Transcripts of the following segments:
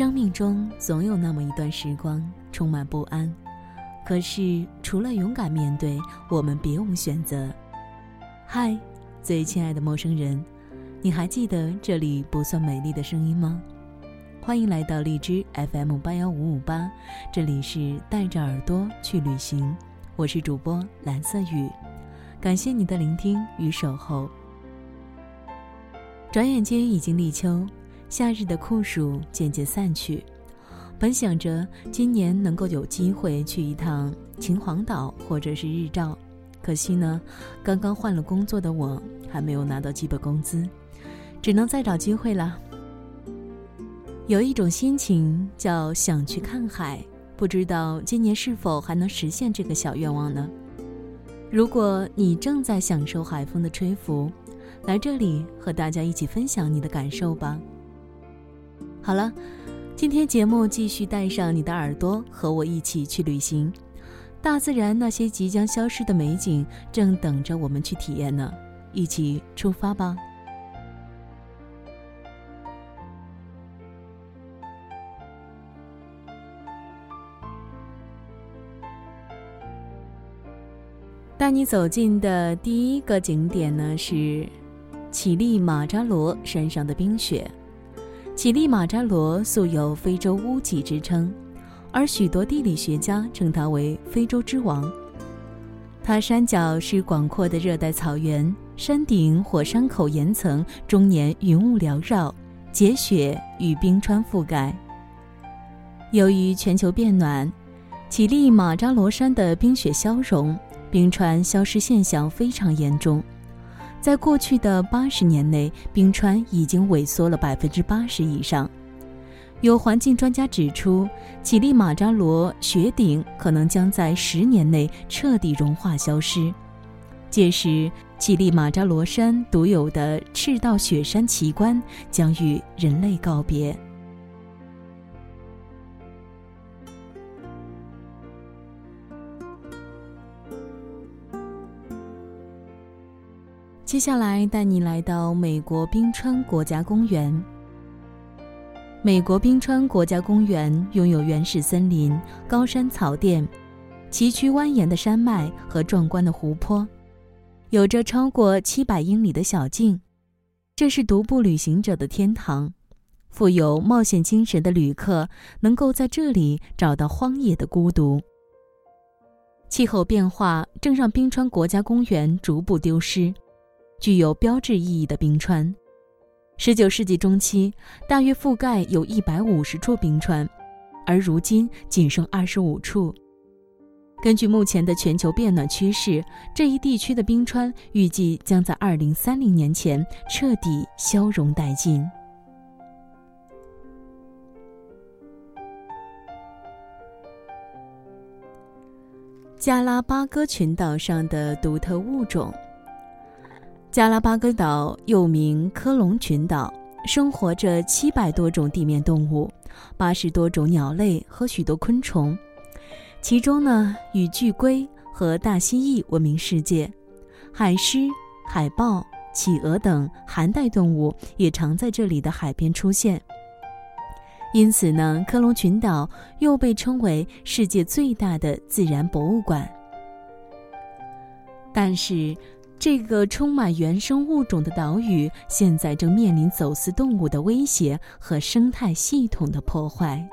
生命中总有那么一段时光充满不安，可是除了勇敢面对，我们别无选择。嗨，最亲爱的陌生人，你还记得这里不算美丽的声音吗？欢迎来到荔枝 FM 八幺五五八，这里是带着耳朵去旅行，我是主播蓝色雨，感谢你的聆听与守候。转眼间已经立秋。夏日的酷暑渐渐散去，本想着今年能够有机会去一趟秦皇岛或者是日照，可惜呢，刚刚换了工作的我还没有拿到基本工资，只能再找机会了。有一种心情叫想去看海，不知道今年是否还能实现这个小愿望呢？如果你正在享受海风的吹拂，来这里和大家一起分享你的感受吧。好了，今天节目继续带上你的耳朵，和我一起去旅行。大自然那些即将消失的美景，正等着我们去体验呢。一起出发吧！带你走进的第一个景点呢，是乞力马扎罗山上的冰雪。乞力马扎罗素有“非洲屋脊”之称，而许多地理学家称它为“非洲之王”。它山脚是广阔的热带草原，山顶火山口岩层终年云雾缭绕，结雪与冰川覆盖。由于全球变暖，乞力马扎罗山的冰雪消融，冰川消失现象非常严重。在过去的八十年内，冰川已经萎缩了百分之八十以上。有环境专家指出，乞力马扎罗雪顶可能将在十年内彻底融化消失，届时乞力马扎罗山独有的赤道雪山奇观将与人类告别。接下来带你来到美国冰川国家公园。美国冰川国家公园拥有原始森林、高山草甸、崎岖蜿蜒的山脉和壮观的湖泊，有着超过七百英里的小径，这是独步旅行者的天堂。富有冒险精神的旅客能够在这里找到荒野的孤独。气候变化正让冰川国家公园逐步丢失。具有标志意义的冰川，19世纪中期大约覆盖有一百五十处冰川，而如今仅剩二十五处。根据目前的全球变暖趋势，这一地区的冰川预计将在2030年前彻底消融殆尽。加拉巴哥群岛上的独特物种。加拉巴哥岛又名科隆群岛，生活着七百多种地面动物，八十多种鸟类和许多昆虫。其中呢，以巨龟和大蜥蜴闻名世界，海狮、海豹、企鹅等寒带动物也常在这里的海边出现。因此呢，科隆群岛又被称为世界最大的自然博物馆。但是。这个充满原生物种的岛屿，现在正面临走私动物的威胁和生态系统的破坏。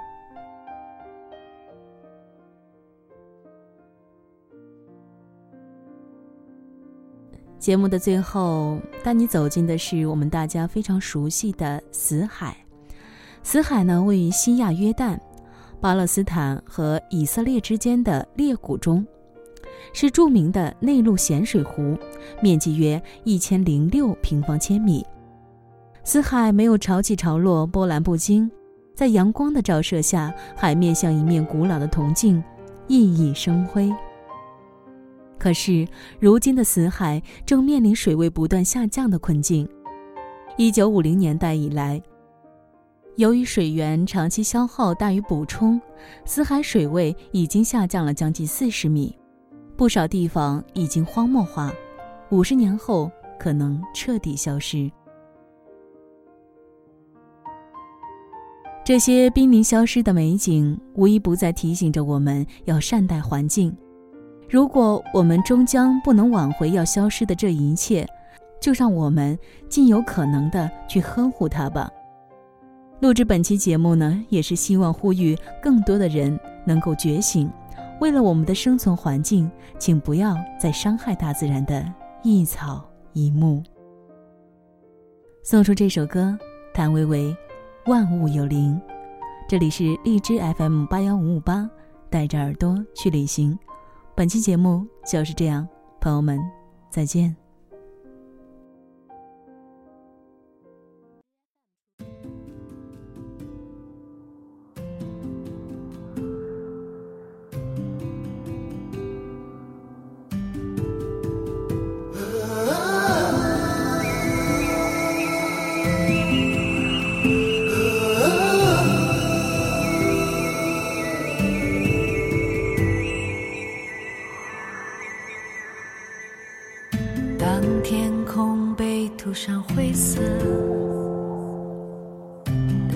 节目的最后，带你走进的是我们大家非常熟悉的死海。死海呢，位于西亚约旦、巴勒斯坦和以色列之间的裂谷中。是著名的内陆咸水湖，面积约一千零六平方千米。死海没有潮起潮落，波澜不惊，在阳光的照射下，海面像一面古老的铜镜，熠熠生辉。可是，如今的死海正面临水位不断下降的困境。一九五零年代以来，由于水源长期消耗大于补充，死海水位已经下降了将近四十米。不少地方已经荒漠化，五十年后可能彻底消失。这些濒临消失的美景，无一不在提醒着我们要善待环境。如果我们终将不能挽回要消失的这一切，就让我们尽有可能的去呵护它吧。录制本期节目呢，也是希望呼吁更多的人能够觉醒，为了我们的生存环境，请不要再伤害大自然的一草一木。送出这首歌，谭维维。万物有灵，这里是荔枝 FM 八幺五五八，带着耳朵去旅行。本期节目就是这样，朋友们，再见。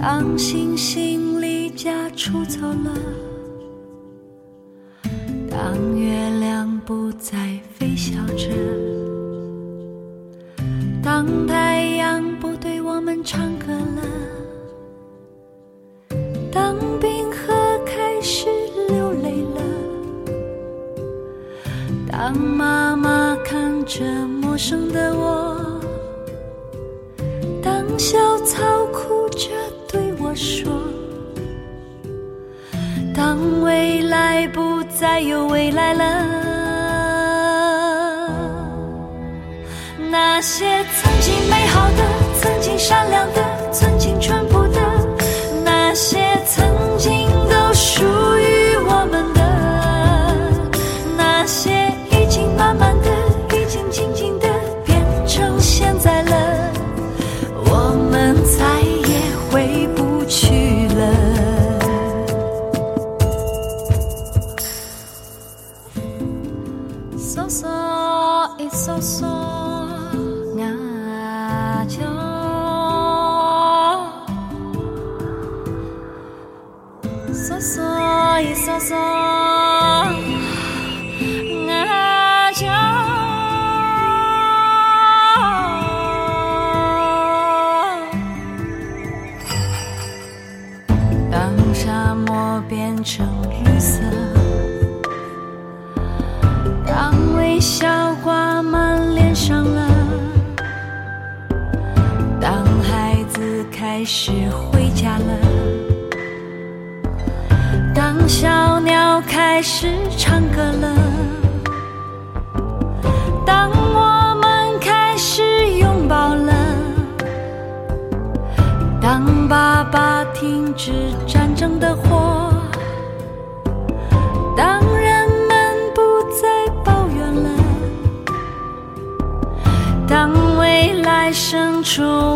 当星星离家出走了，当月亮不再飞翔着，当太阳不对我们唱歌了，当冰河开始流泪了，当妈妈看着陌生的我，当小草。说，当未来不再有未来了，那些曾经美好的、曾经善良的、曾经淳朴开始回家了，当小鸟开始唱歌了，当我们开始拥抱了，当爸爸停止战争的火。生出未来